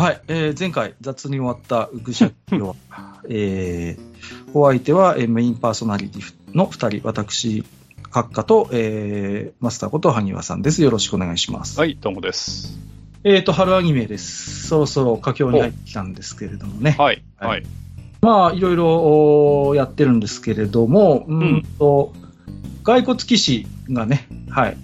はい、えー前回雑に終わったウグシャキは、えーお相手は、えーメインパーソナリティの2人、私、閣下と、えーマスターこと萩和さんです。よろしくお願いします。はい、どうもです。えっ、と、春アニメです。そろそろ佳境に入ってきたんですけれどもね。はい、はいはい。まあ、いろいろやってるんですけれども、うーんと、骸骨騎士がね、はい。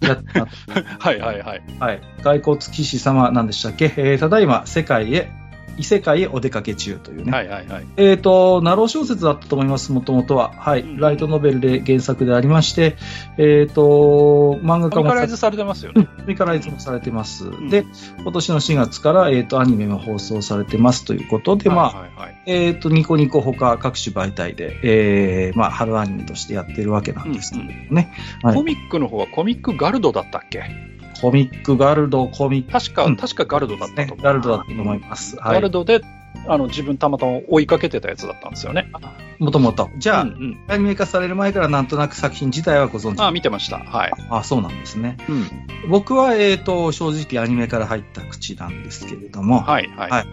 やった はい、はい、はい。はい。骸骨騎士様なんでしたっけ、えーただいま世界へ、異世界へお出かけ中というね。はい、はい、はい。えっ、と、ナロー小説だったと思います、もともとは。はい。うんライトノベルで原作でありまして、えっ、と、漫画家もコミカライズされてますよね。コミカライズもされてます。んで、今年の4月から、えっ、と、アニメも放送されてますということで、まあ、はい、はい、はい。えっ、と、ニコニコ他各種媒体で、えー、まあ、春アニメとしてやってるわけなんですけどもね。はいコミックの方はコミックガルドだったっけ？コミックガルド、コミック確か、うん確かガルドだったねと思う。ガルドだったと思います。はいガル。ドで、あの、自分たまたま追いかけてたやつだったんですよね。もともと。じゃあ、うんうんアニメ化される前からなんとなく作品自体はご存知あ、見てました。はい。あそうなんですね。うん。僕は、えっ、と、正直アニメから入った口なんですけれども、はい、はい。はい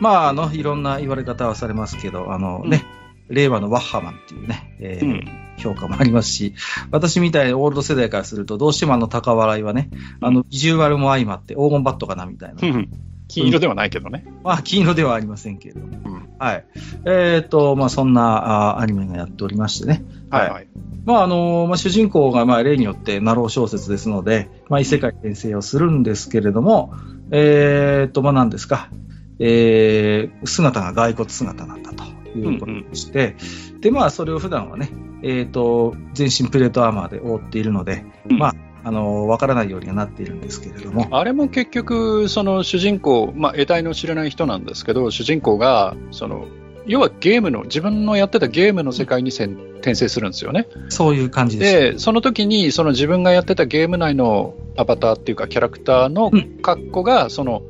まあ、あの、いろんな言われ方はされますけど、あのね、令和のワッハマンっていうね、えーうん。評価もありますし、私みたいなオールド世代からすると、どうしてもあの高笑いはね、あの、ビジュアルも相まって黄金バットかなみたいな。うん金色ではないけどね。まあ、金色ではありませんけれども。うん。はい。えっ、と、まあ、そんなあアニメがやっておりましてね。はい、はい。まああのまあ、主人公がまあ例によってナロー小説ですので、まあ、異世界転生をするんですけれども、えーっと、まあ、何ですか、えー姿が骸骨姿なんだということでして、で、まあ、それを普段はね、えーっと、全身プレートアーマーで覆っているので、うんまあ、あのわからないようにはなっているんですけれども、あれも結局、その主人公、まあ、得体の知れない人なんですけど、主人公が、その、要はゲームの、自分のやってたゲームの世界に転生するんですよね。そういう感じです。で、その時に、その自分がやってたゲーム内のアバターっていうか、キャラクターのうん格好が、その、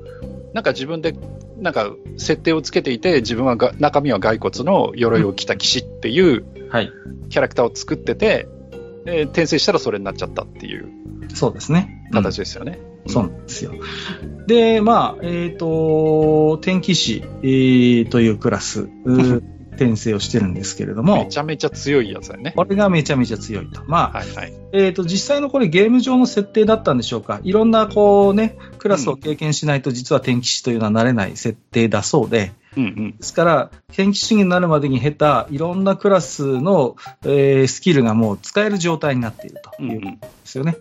なんか自分で、なんか設定をつけていて、自分はが中身は骸骨の鎧を着た騎士っていうはい。キャラクターを作ってて、で転生したらそれになっちゃったっていうそうですね。形ですよね。そうなんですよ。で、まあ、えっ、と、天気師、えーというクラス、う ー転生をしてるんですけれどめも、ちゃめちゃ強いやつだよね。これがめちゃめちゃ強いと。まあ、はいはい。えっ、と、実際のこれゲーム上の設定だったんでしょうか。いろんな、こうね、クラスを経験しないと実は天気師というのはなれない設定だそうで、うんうん。ですから、天気師になるまでに経たいろんなクラスの、えースキルがもう使える状態になっているとうんいううんですよね。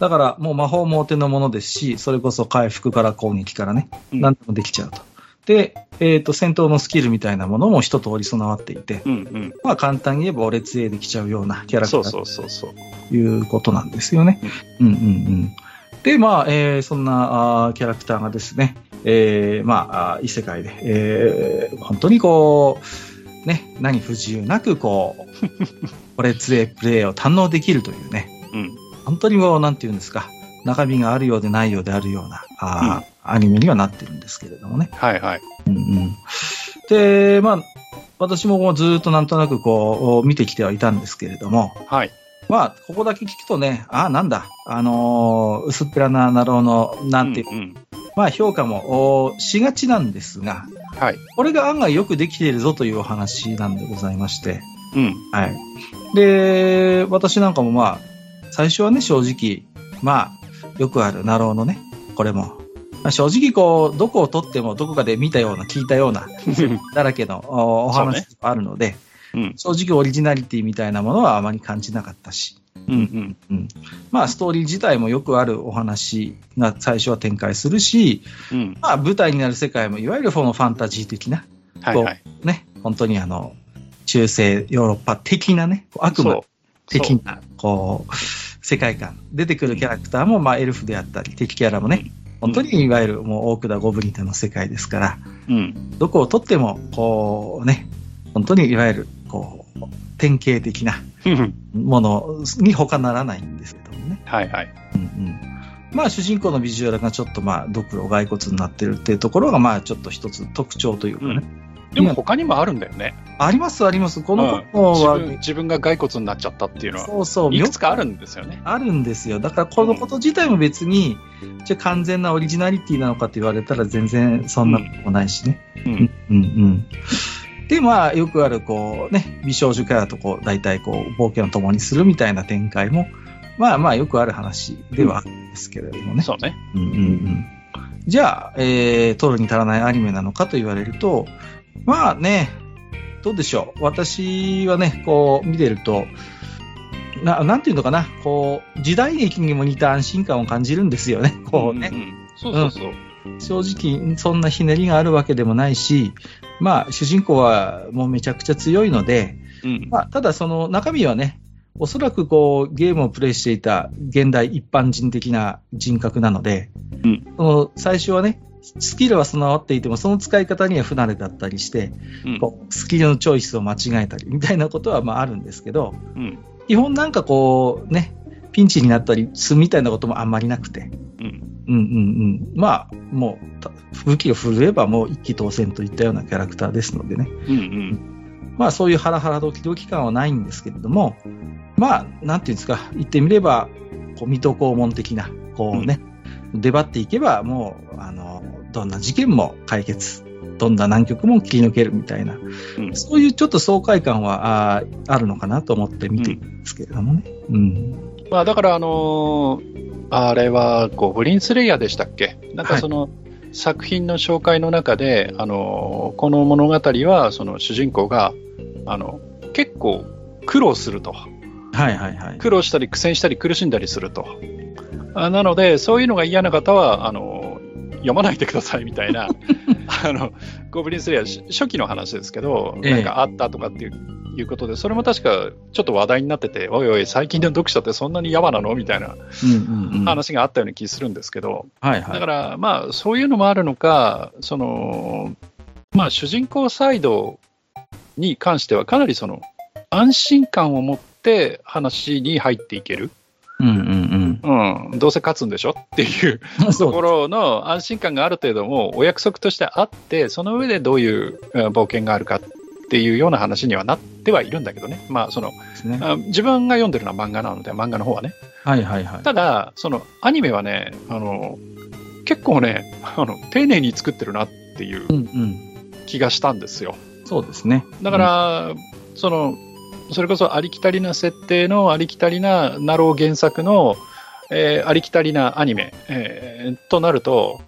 だから、もう魔法もお手のものですし、それこそ回復から攻撃からね、うん何でもできちゃうと。で、えっ、と、戦闘のスキルみたいなものも一通り備わっていて、うんうん。まあ簡単に言えば俺杖できちゃうようなキャラクターそうそうそうそう。ということなんですよね。うんうんうん。で、まあ、えーそんなあーキャラクターがですね、えーまあ、異世界で、えー本当にこう、ね、何不自由なく、こう、これ杖プレイを堪能できるというね、うん。本当にもう、なんていうんですか、中身があるようでないようであるような、あーアニメにはなってるんですけれどもね。はいはい。うんうん、で、まあ、私ももうずっとなんとなくこう、見てきてはいたんですけれども、はい。まあ、ここだけ聞くとね、ああ、なんだ、あのー薄っぺらななろうの、なんていう、うんうんまあ評価もおしがちなんですが、はい。これが案外よくできているぞというお話なんでございまして、うん。はい。で、私なんかもまあ、最初はね、正直、まあ、よくあるなろうのね、これも、まあ、正直こう、どこを取ってもどこかで見たような、聞いたような、だらけのおお話があるので、うん。正直オリジナリティみたいなものはあまり感じなかったし、うんうん。うん、まあストーリー自体もよくあるお話が最初は展開するし、うん。まあ舞台になる世界もいわゆるこのファンタジー的な、はいはい。ね、本当にあの、中世ヨーロッパ的なね、悪魔。的な、こう、世界観。出てくるキャラクターも、まあエルフであったり、敵キャラもね、本当にいわゆるもうオークダ・ゴブリンダの世界ですから、うん。どこをとっても、こうね、本当にいわゆる、こう、典型的なうんものに他ならないんですけどもね。はいはい。うんうんまあ主人公のビジュアルがちょっとまあドクロ骸骨になってるっていうところがまあちょっと一つ特徴というかね、でも他にもあるんだよね。あります、あります。このうん本は、自分自分が骸骨になっちゃったっていうのは、そうそう、いくつかあるんですよね。あるんですよ。だからこのこと自体も別に、じゃあ完全なオリジナリティなのかって言われたら全然そんなこともないしね。うん。うんうん。で、まあ、よくある、こうね、美少女キャラとこう、大体こう、冒険を共にするみたいな展開も、まあまあ、よくある話ではあるんですけれどもね。そうね。うんうんうん。じゃあ、えー、取るに足らないアニメなのかと言われると、まあね、どうでしょう。私はね、こう、見てると、ななんていうのかな、こう、時代劇にも似た安心感を感じるんですよね。こうね。んんそうそうそう。正直、そんなひねりがあるわけでもないし、まあ、主人公はもうめちゃくちゃ強いので、うん。まあ、ただその中身はね、おそらくこう、ゲームをプレイしていた現代一般人的な人格なので、うんその最初はね、スキルは備わっていても、その使い方には不慣れだったりして、うんこうスキルのチョイスを間違えたりみたいなことはまああるんですけど、うん。基本なんかこう、ね、ピンチになったりするみたいなこともあんまりなくて、うん。うんうんうん。まあ、もうた、武器を振るえばもう一気当選といったようなキャラクターですのでね。うん。うん。まあそういうハラハラドキドキ感はないんですけれども、まあ、なんていうんですか、言ってみれば、こう、水戸黄門的な、こうね、出張っていけば、もう、あの、どんな事件も解決、どんな難局も切り抜けるみたいな、うんそういうちょっと爽快感はあーあるのかなと思って見ているんですけれどもね。うん。まあ、だから、あのーあれはゴブリンスレイヤーでしたっけ？なんかその、作品の紹介の中で、あのーこの物語は、その主人公が、あの、結構苦労すると。はいはいはい。苦労したり苦戦したり苦しんだりすると。あなので、そういうのが嫌な方は、あの、読まないでくださいみたいな、あの、ゴブリンスレイヤーし初期の話ですけど、ええなんかあったとかっていういうことで、それも確かちょっと話題になってて、おいおい、最近の読者ってそんなに山なのみたいな。話があったような気するんですけど。だから、まあ、そういうのもあるのか、その、まあ、主人公サイドに関しては、かなりその、安心感を持って話に入っていける。うんうんうん、どうせ勝つんでしょっていう ところの安心感がある程度もお約束としてあって、その上でどういううん冒険があるかっていうような話にはなってはいるんだけどね。まあ、その、ね。あ自分が読んでるのは漫画なので、漫画の方はね。はいはいはい。ただ、そのアニメはね、あの、結構ね、あの、丁寧に作ってるなっていううんうん。気がしたんですよ。そうですね。だから、その、それこそありきたりな設定のありきたりなナロー原作の、えーありきたりなアニメ、えーとなると、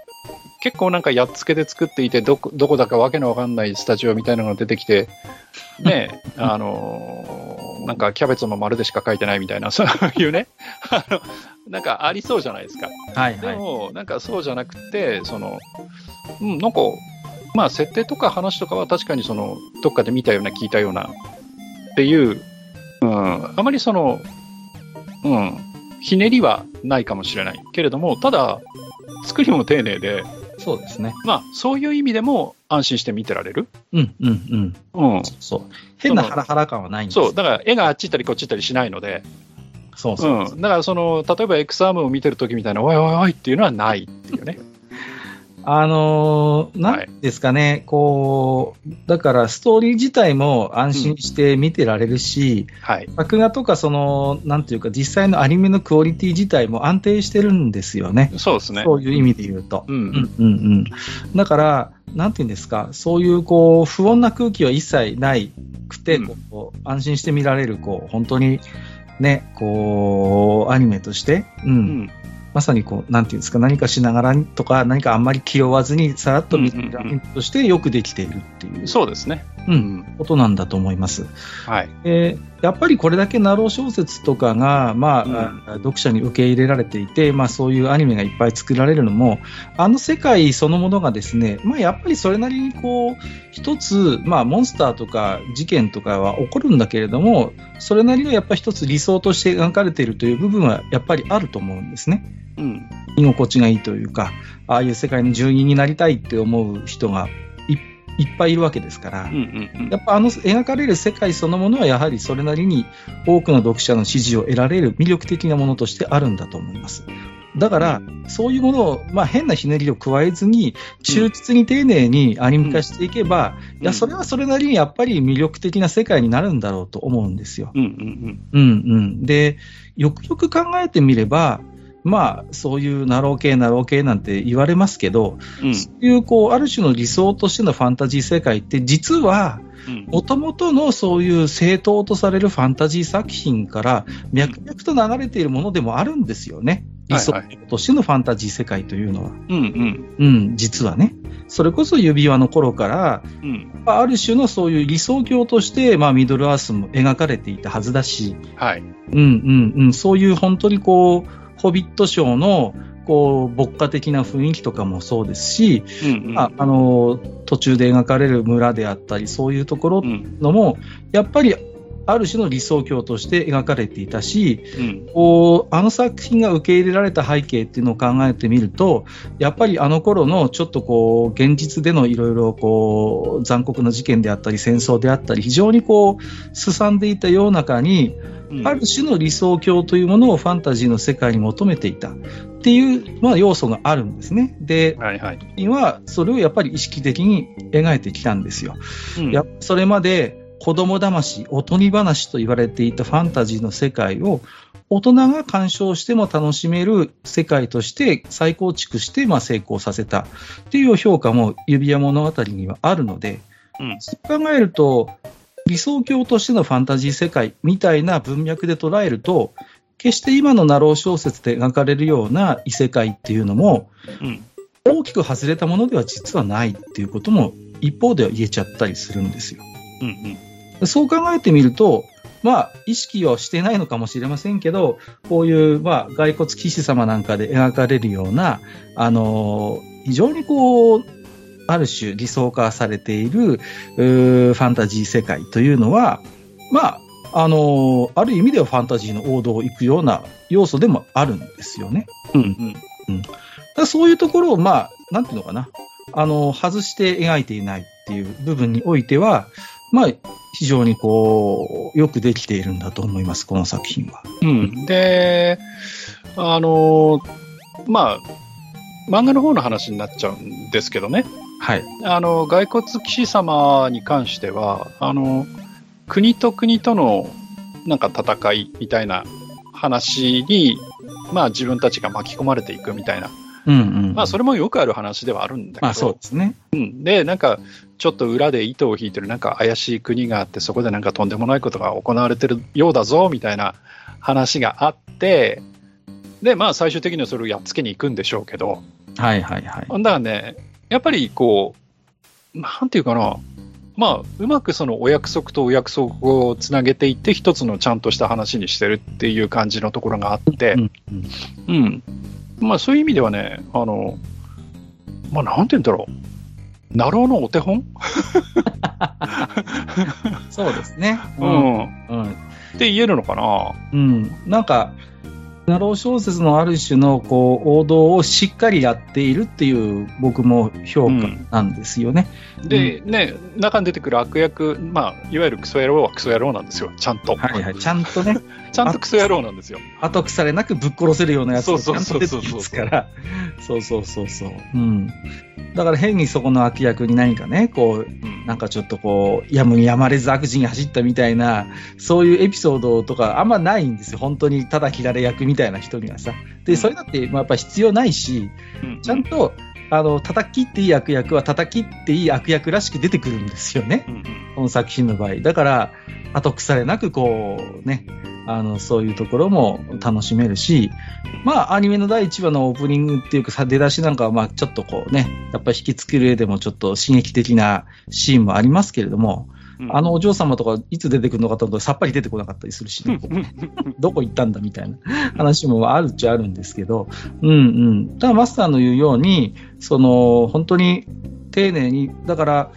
結構なんかやっつけで作っていて、どこどこだかわけのわかんないスタジオみたいなのが出てきて、ね、あのーなんかキャベツも丸でしか書いてないみたいな、そういうね、あのなんかありそうじゃないですか。ではいはい。も、なんかそうじゃなくて、その、うん、なんか、まあ、設定とか話とかは確かにその、どっかで見たような、聞いたような、っていう、うん、あまりその、うん、ひねりはないかもしれないけれども、ただ、作りも丁寧で、そうですね。まあ、そういう意味でも安心して見てられる。うんうんうん。うん。そう。変なハラハラ感はないんですそう、だから絵があっち行ったりこっち行ったりしないので、そうそう。うん。だからその、例えば X アームを見てる時みたいな、おいおいおいっていうのはないっていうね。あのー、なはいんですかね、こう、だからストーリー自体も安心して見てられるし、はい。作画とかその、なんていうか、実際のアニメのクオリティ自体も安定してるんですよね。そうですね。そういう意味で言うと。うん。うんうんうん。だから、なんていうんですか、そういうこう、不穏な空気は一切ないくて、うんこう安心して見られる、こう、本当に、ね、こう、アニメとして、うん、うん。まさにこう、なんていうんですか、何かしながらとか、何かあんまり気負わずに、さらっと見としてよくできているっていう、そうですね。う、うんん。ことなんだと思います。はい。えーやっぱりこれだけナロー小説とかが、まああ読者に受け入れられていて、まあ、そういうアニメがいっぱい作られるのも、あの世界そのものがですね、まあ、やっぱりそれなりにこう一つ、まあ、モンスターとか事件とかは起こるんだけれども、それなりのやっぱり一つ理想として描かれているという部分はやっぱりあると思うんですね。うん。居心地がいいというか、ああいう世界の住人になりたいって思う人がいいっぱいいるわけですから。うんうんうんやっぱあの描かれる世界そのものはやはりそれなりに多くの読者の支持を得られる魅力的なものとしてあるんだと思います。だから、そういうものを、まあ、変なひねりを加えずに、忠実に丁寧にアニメ化していけば、いや、それはそれなりにやっぱり魅力的な世界になるんだろうと思うんですよ。うんうんうんうん。で、よくよく考えてみれば、まあ、そういうなろう系、なろう系なんて言われますけど、うん。うんそういう、こう、ある種の理想としてのファンタジー世界って、実は、うんもともとのそういう正統とされるファンタジー作品から脈々と流れているものでもあるんですよね。理想としてのファンタジー世界というのは。うんうんうん、実はね。それこそ指輪の頃から、うん。まあある種のそういう理想郷として、まあ、ミドルアースも描かれていたはずだし、はい。うんうんうん、そういう本当にこう、ホビットショーの、こう、牧歌的な雰囲気とかもそうですし、うんうん。ああの、途中で描かれる村であったり、そういうところうんのも、やっぱり、ある種の理想郷として描かれていたし、うんこう、あの作品が受け入れられた背景っていうのを考えてみると、やっぱりあの頃のちょっとこう、現実でのいろいろこう、残酷な事件であったり、戦争であったり、非常にこう、すさんでいた世の中に、うんある種の理想郷というものをファンタジーの世界に求めていたっていう、まあ、要素があるんですね。で、はいはい。はそれをやっぱり意識的に描いてきたんですよ。うんやそれまで子供騙し、おとぎ話と言われていたファンタジーの世界を大人が鑑賞しても楽しめる世界として再構築してまあ成功させたっていう評価も指輪物語にはあるので、うん。そう考えると理想郷としてのファンタジー世界みたいな文脈で捉えると決して今のナロー小説で描かれるような異世界っていうのもうん。大きく外れたものでは実はないっていうことも一方では言えちゃったりするんですよ。うんうんそう考えてみると、まあ、意識はしてないのかもしれませんけど、こういう、まあ、骸骨騎士様なんかで描かれるような、あのー非常にこう、ある種理想化されている、ファンタジー世界というのは、まあ、あのーある意味ではファンタジーの王道を行くような要素でもあるんですよね。うん。うん。だそういうところを、まあ、なんていうのかな、あの、外して描いていないっていう部分においては、まあ、非常にこう、よくできているんだと思います、この作品は。うん、で、あの、まあ、漫画の方の話になっちゃうんですけどね、はい。あの、骸骨騎士様に関しては、あの、国と国とのなんか戦いみたいな話に、まあ自分たちが巻き込まれていくみたいな、うんうん。まあそれもよくある話ではあるんだけど、まあそうですね。うん、で、なんか、ちょっと裏で糸を引いてる、なんか怪しい国があって、そこでなんかとんでもないことが行われてるようだぞ、みたいな話があって、で、まあ最終的にはそれをやっつけに行くんでしょうけど、はいはいはい。だからね、やっぱりこう、なんていうかな、まあ、うまくそのお約束とお約束をつなげていって、一つのちゃんとした話にしてるっていう感じのところがあって、うんうんうん。まあそういう意味ではね、あの、まあなんて言うんだろう。なろうのお手本？そうですね。う。うんん。うん。って言えるのかな？うん。なんか、なろう小説のある種のこう王道をしっかりやっているっていう僕も評価なんですよね。で、ね、中に出てくる悪役、まあ、いわゆるクソ野郎はクソ野郎なんですよ。ちゃんと。はいはい。ちゃんとね、ちゃんとクソ野郎なんですよ。後腐れなくぶっ殺せるようなやつがちゃんと出てそうそうそうそうきますから。そうそうそうそう。うん。だから変にそこの悪役に何かね、こう、うんなんかちょっとこう、やむにやまれず悪事に走ったみたいな、そういうエピソードとかあんまないんですよ。本当にただ切られ役みたいな人にはさ。で、それだって、まあ、やっぱ必要ないし、うんちゃんと、あの、叩き切っていい悪役は叩き切っていい悪役らしく出てくるんですよね。うんうんこの作品の場合。だから、後腐れなくこう、ね、あの、そういうところも楽しめるし、まあ、アニメの第1話のオープニングっていうか、さ出だしなんかは、まあ、ちょっとこうね、やっぱり引きつける上でもちょっと刺激的なシーンもありますけれども、うんあのお嬢様とかいつ出てくるのかとさっぱり出てこなかったりするし、ね、どこ行ったんだみたいな話もあるっちゃあるんですけど、うんうん。ただマスターの言うように、その、本当に丁寧に、だから、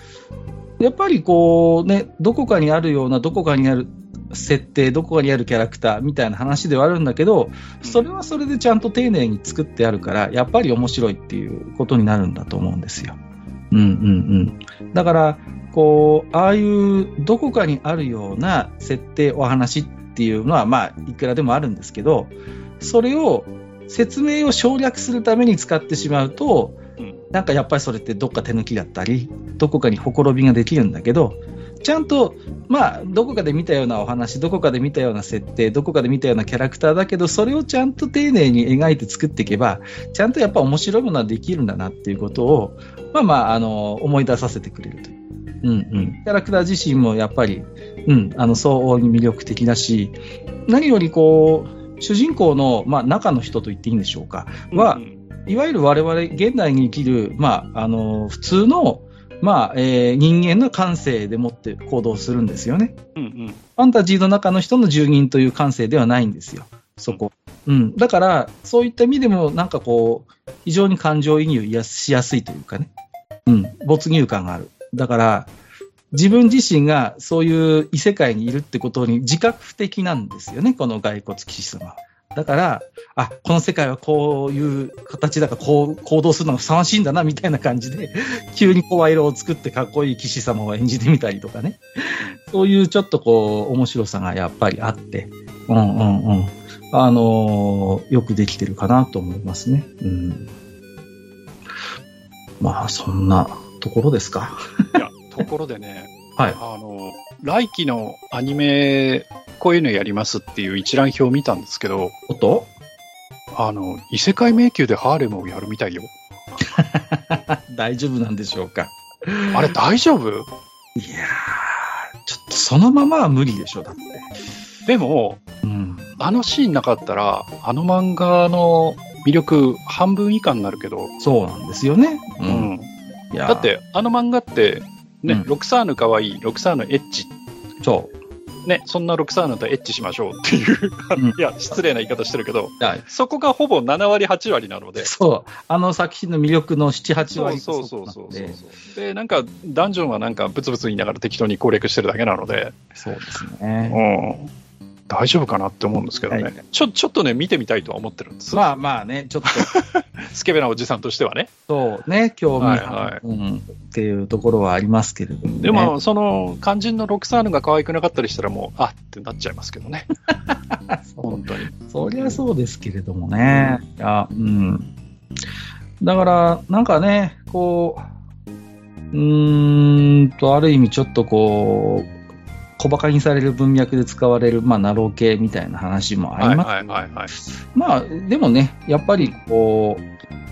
やっぱりこうね、どこかにあるような、どこかにある設定、どこかにあるキャラクターみたいな話ではあるんだけど、それはそれでちゃんと丁寧に作ってあるから、やっぱり面白いっていうことになるんだと思うんですよ。うんうんうん。だから、こう、ああいうどこかにあるような設定、お話っていうのは、まあ、いくらでもあるんですけど、それを説明を省略するために使ってしまうと、うん。なんかやっぱりそれってどっか手抜きだったり、どこかにほころびができるんだけど、ちゃんと、まあ、どこかで見たようなお話、どこかで見たような設定、どこかで見たようなキャラクターだけど、それをちゃんと丁寧に描いて作っていけば、ちゃんとやっぱ面白いものはできるんだなっていうことを、まあまあ、あの、思い出させてくれるという。うんうん。キャラクター自身もやっぱり、うん、あの、相応に魅力的だし、何よりこう、主人公の、まあ、中の人と言っていいんでしょうか、は、うんいわゆる我々現代に生きる、まあ、あの普通の、まあえー人間の感性でもって行動するんですよね。うんうんファンタジーの中の人の住人という感性ではないんですよ、そこ。うん、だから、そういった意味でも、なんかこう、非常に感情移入しやすいというかね、うん、没入感がある。だから、自分自身がそういう異世界にいるってことに自覚的なんですよね、この骸骨騎士様。だから、あ、この世界はこういう形だからこう行動するのがふさわしいんだな、みたいな感じで、急に声色を作ってかっこいい騎士様を演じてみたりとかね。そういうちょっとこう、面白さがやっぱりあって、うんうんうん。あのーよくできてるかなと思いますね。うん。まあ、そんなところですか？いや、ところでね、はい。あの、来期のアニメ、こういうのやりますっていう一覧表を見たんですけど、おっと？あの、異世界迷宮でハーレムをやるみたいよ。大丈夫なんでしょうか？あれ大丈夫？いやー、ちょっとそのままは無理でしょ、だって。でも、うん。あのシーンなかったら、あの漫画の魅力半分以下になるけど、そうなんですよね。う。ん。だっ、て、あの漫画って、ね、うん。ロクサーヌかわいい、ロクサーヌエッチ、そう。ね、そんなロクサーヌとエッチしましょうっていう、うん。いや、失礼な言い方してるけど、はいそこがほぼ7割、8割なので、そう。あの作品の魅力の7、8そう割そうそうそうそう。でで、なんか、ダンジョンはなんか、ブツブツ言いながら適当に攻略してるだけなので、そうですうね。ん、大丈夫かなって思うんですけどね、はいちょちょっとね、見てみたいとは思ってるんです、まあまあね、ちょっと、スケベなおじさんとしてはね。そうね、興味、はいはいうん、っていうところはありますけれども、ね。でも、その、肝心のロクサーヌが可愛くなかったりしたら、もう、あってなっちゃいますけどね、本当に。そりゃそうですけれどもね。いや、うん。だから、なんかね、こう、うーんと、ある意味ちょっとこう、小馬鹿にされる文脈で使われる、まあ、ナロー系みたいな話もあります。はいはいはいはい。まあ、でもね、やっぱり、こう、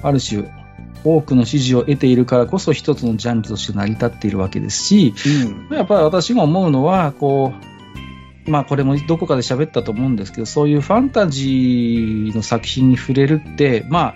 ある種、多くの支持を得ているからこそ一つのジャンルとして成り立っているわけですし、うん。やっぱり私が思うのは、こう、まあこれもどこかで喋ったと思うんですけど、そういうファンタジーの作品に触れるって、まあ、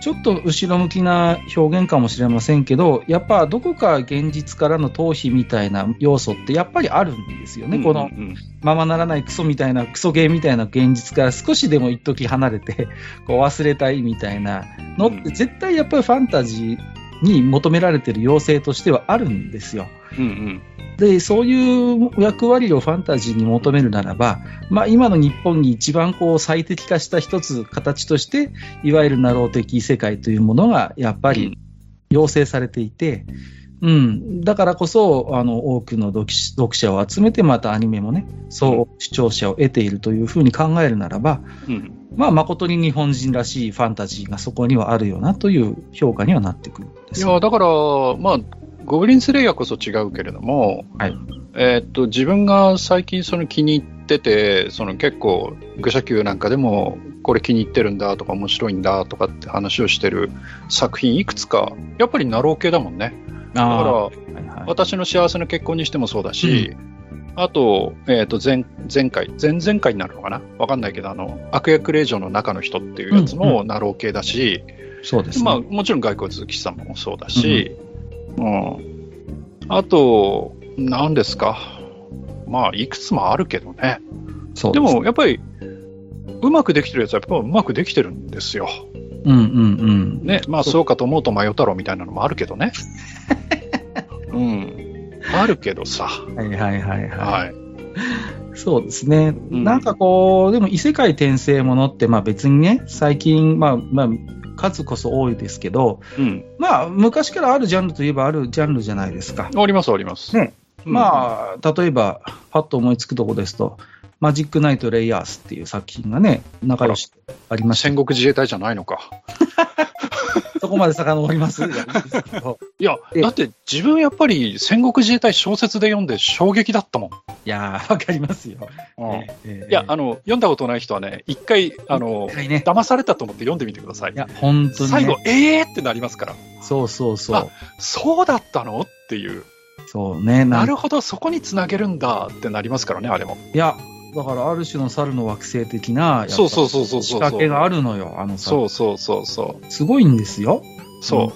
ちょっと後ろ向きな表現かもしれませんけど、やっぱどこか現実からの逃避みたいな要素ってやっぱりあるんですよね。このうんうんままならないクソみたいな、クソゲーみたいな現実から少しでも一時離れて、こう忘れたいみたいなのって絶対やっぱりファンタジーに求められてる要請としてはあるんですよ。うんうん。で、そういう役割をファンタジーに求めるならば、まあ今の日本に一番こう最適化した一つ形として、いわゆるナロー的世界というものがやっぱり要請されていて、うん、だからこそ、あの、多くの読読者を集めて、またアニメもね、そう視聴者を得ているというふうに考えるならば、うん。まあ誠に日本人らしいファンタジーがそこにはあるよなという評価にはなってくるんですよ。いや、だから、まあ、ゴブリンスレイヤーこそ違うけれども、はい。えーっと、自分が最近その気に入ってて、その結構、愚者級なんかでも、これ気に入ってるんだとか面白いんだとかって話をしてる作品いくつか、やっぱりなろう系だもんね。だから、はいはい。私の幸せな結婚にしてもそうだし、あと、えっ、と、前、前回、前々回になるのかな？わかんないけど、あの、悪役令嬢の中の人っていうやつうんもなろう系だし、そうですね。まあ、もちろん骸骨騎士様もそうだし、うん。あと、何ですか？まあ、いくつもあるけどね。そうでも、やっぱり、うまくできてるやつはやっぱうまくできてるんですよ。うんうんうん。ね。まあ、そうそうかと思うと迷太郎みたいなのもあるけどね。うん。あるけどさ。はいはいはいははい。い。そうですね。んなんかこう、でも異世界転生ものって、まあ別にね、最近、まあまあ、数こそ多いですけど、うん。まあ昔からあるジャンルといえばあるジャンルじゃないですか。あります、あります。ねうんまあ、例えば、パッと思いつくとこですと、マジックナイト・レイヤースっていう作品がね、仲良しありました戦国自衛隊じゃないのか。そこまで遡ります？いやいいですけどいや、えだって自分やっぱり戦国自衛隊小説で読んで衝撃だったもん。いやー、わかりますよ。うんええいや、あの、読んだことない人はね、一回、あの、ね騙されたと思って読んでみてくださいい。や、本当に、ね。最後、えーってなりますから。そうそうそあう。そうだったの？っていう。そうね。なるほど、そこにつなげるんだってなりますからね、あれも。いや、だからある種の猿の惑星的な、そうそうそうそう。仕掛けがあるのよ、あのさ。そうそうそうそう。すごいんですよ。そ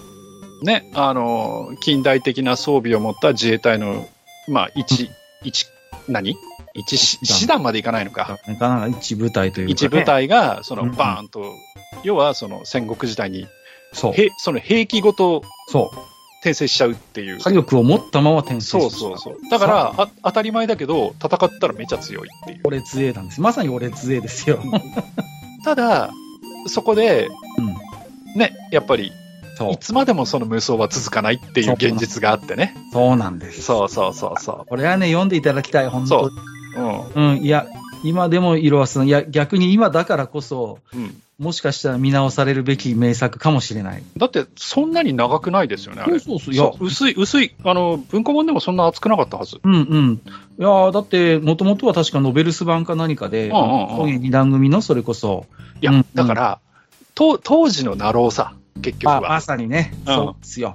う。ね、あの、近代的な装備を持った自衛隊の、まあ、一、一、何？一師師団までいかないのか。なかな？か一部隊というか、ね。一部。隊が、その、うんバーンと、要は、その、戦国時代に、そう。へその兵器ごとそ転生しちゃうっていうう。。火力を持ったまま転生そうそうそう。だから、あ当たり前だけど、戦ったらめちゃ強いっていう。俺強えなんです。まさに俺強えですよ。ただ、そこで、うん。ね、やっぱり、そうい。つまでもその無双は続かないっていう現実があってね。そうなんです。そうそうそうそこれはね、読んでいただきたい、本当う。うん。うん。いや、今でも色あすの。いや、逆に今だからこそ、うん。もしかしたら見直されるべき名作かもしれない。だって、そんなに長くないですよね、あれ。そうそういやそう薄い、薄い。あの、文庫本でもそんな厚くなかったはず。うんうん。いやーだって、もともとは確かノベルス版か何かで、うんうんうん本二段組のそれこそ、いや、うんだから、と当時のナローさ、結局あは。まさにね、うんそうですよ。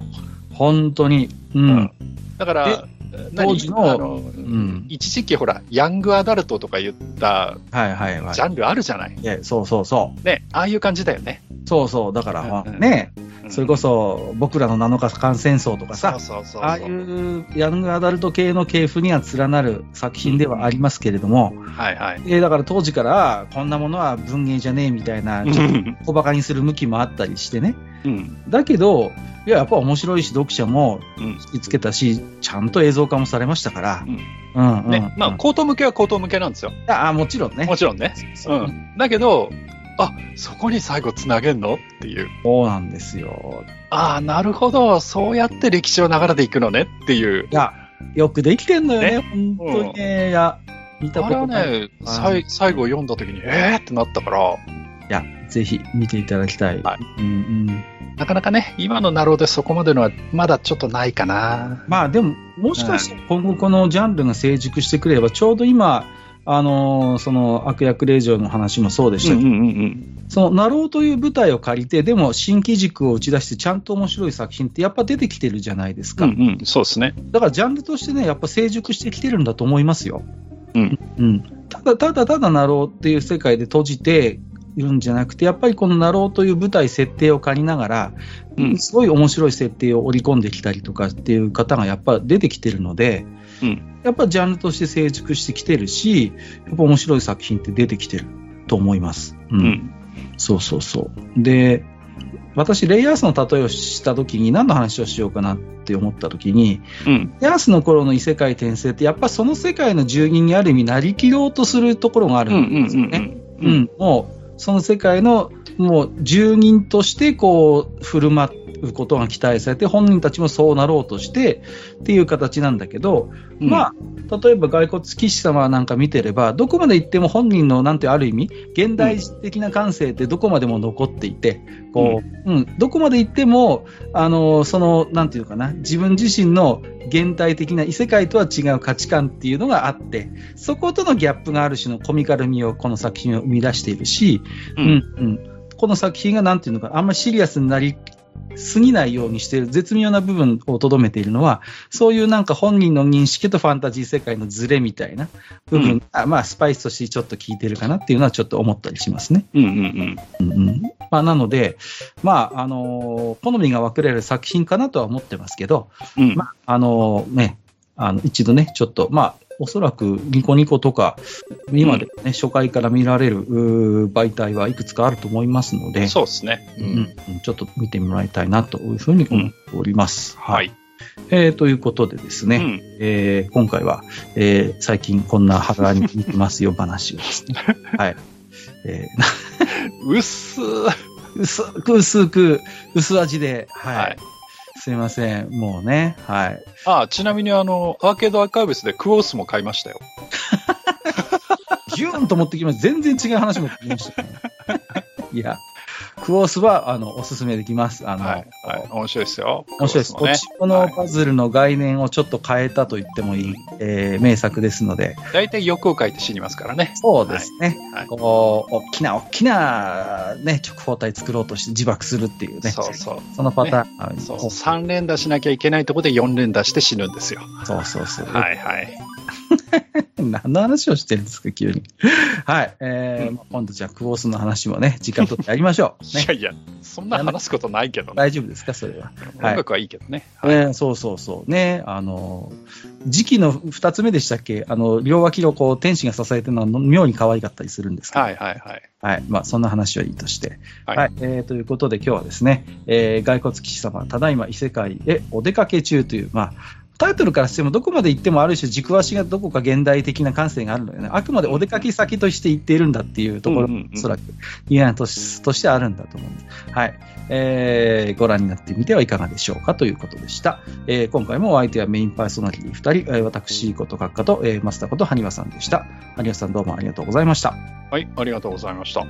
本当に。うん。うんだから、何当時のあの、ん一時期ほら、ヤングアダルトとか言ったはいはいはいジ。ャンルあるじゃない。いやそうそうそう。ね、ああいう感じだよね。そうそう。だから、ね、うんそれこそ、僕らの7日間戦争とかさ。ああいうヤングアダルト系の系譜には連なる作品ではありますけれども、はいはい。えーだから当時から、こんなものは文芸じゃねえみたいな、ちょっと小馬鹿にする向きもあったりしてね。うん。だけど、いや、やっぱ面白いし、読者もうん。引きつけたし、ちゃんと映像化もされましたから。うんうん、うん。ね、まあ、うん口頭向けは口頭向けなんですよ。ああ、もちろんね。もちろんね。そうう、ん。だけど、あ、そこに最後つなげんのっていう。そうなんですよ。ああ、なるほど。そうやって歴史を流れていくのねっていう。いや、よくできてんのよね、ね本当にね。いや、見たことない。ね、最後読んだ時に、えーってなったから、いや、ぜひ見ていただきたい。はいうんうん、なかなかね、今のなろうでそこまでのはまだちょっとないかな。まあでも、もしかして今後このジャンルが成熟してくれば、ちょうど今、あのーその悪役令嬢の話もそうでしたけど、うんうんそのなろうという舞台を借りて、でも新機軸を打ち出して、ちゃんと面白い作品ってやっぱ出てきてるじゃないですか。うんうん、そうですね。だからジャンルとしてね、やっぱ成熟してきてるんだと思いますよ。うん。うん。ただ、ただただなろうっていう世界で閉じているんじゃなくて、やっぱりこのなろうという舞台設定を借りながら、うんすごい面白い設定を織り込んできたりとかっていう方がやっぱ出てきてるので、うんやっぱジャンルとして成熟してきてるし、やっぱ面白い作品って出てきてると思います。う。うんん。そうそうそう。で、私、レイヤースの例えをしたときに何の話をしようかなって思ったときに、うん。レイヤースの頃の異世界転生って、やっぱその世界の住人にある意味なりきろうとするところがあうん。るうんん。ですよね。う。うんん、もう、その世界の、もう、住人として、こう、振る舞っうことが期待されて、本人たちもそうなろうとして、っていう形なんだけど、まあ、例えば骸骨騎士様なんか見てれば、どこまで行っても本人の、なんてある意味、現代的な感性ってどこまでも残っていて、こう、うん、どこまで行っても、あの、その、なんていうかな、自分自身の現代的な異世界とは違う価値観っていうのがあって、そことのギャップがある種のコミカル味をこの作品を生み出しているし、う。うんん、うん。この作品がなんていうのか、あんまりシリアスになりすぎないようにしている絶妙な部分をとどめているのは、そういうなんか本人の認識とファンタジー世界のズレみたいな部分が、まあスパイスとしてちょっと効いてるかなっていうのはちょっと思ったりしますね。うん。うん。うんうんまあ、なので、まあ、あのー好みが分かれる作品かなとは思ってますけど、うん。まあ、あのーね、あの、一度ね、ちょっと、まあ、おそらくニコニコとか、今でね、初回から見られる媒体はいくつかあると思いますので、そうですね。ううんうんちょっと見てもらいたいなというふうに思っております。はい。えーということでですね、うん。えー今回は、えー最近こんな肌に似てますよ話をですね、はい。えうっすー。ー薄く薄く、薄味で、はい。はいすいません。もうね、はい。あ、ちなみにあの、アーケードアーカイブスでクオースも買いましたよ。ギ ギューンと持ってきました。全然違う話持ってきました、いや、クオースは、あの、おすすめできます。あの、はい、はい。面白いですよ。面白いです。クロ落ち子のパズルの概念をちょっと変えたと言ってもいい、えー名作ですので、大体欲を書いて死にますからね。そうですね。はいこう、大きな大きな、ね、直方体作ろうとして自爆するっていうね。そうそう。そのパターンある、そうそう3連打しなきゃいけないところで4連打して死ぬんですよ。そうそうそう。はいはい。何の話をしてるんですか、急に。はい。えー今度じゃあ、クオースの話もね、時間取ってやりましょう。ね、いやいや、そんな話すことないけどね。大丈夫ですか、それは。はい音楽はいいけどね。えーそうそうそう。ね、あの、時期の二つ目でしたっけ？あの、両脇をこう、天使が支えてるのは妙に可愛かったりするんですけど。はいはいはい。はい。まあ、そんな話はいいとして。は。はいいえーということで、今日はですね、えー、骸骨騎士様、ただいま異世界へお出かけ中という、まあ、タイトルからしてもどこまで行ってもある種軸足がどこか現代的な感性があるのよね。あくまでお出かけ先として行っているんだっていうところうんうんうんおそらく嫌なとしとしてあるんだと思うんです。はい。えー、ご覧になってみてはいかがでしょうかということでした。えー、今回もお相手はメインパーソナリティ2人、えー私こと閣下と、えー、マスターこと埴輪さんでした。埴輪さんどうもありがとうございました。はい、ありがとうございました。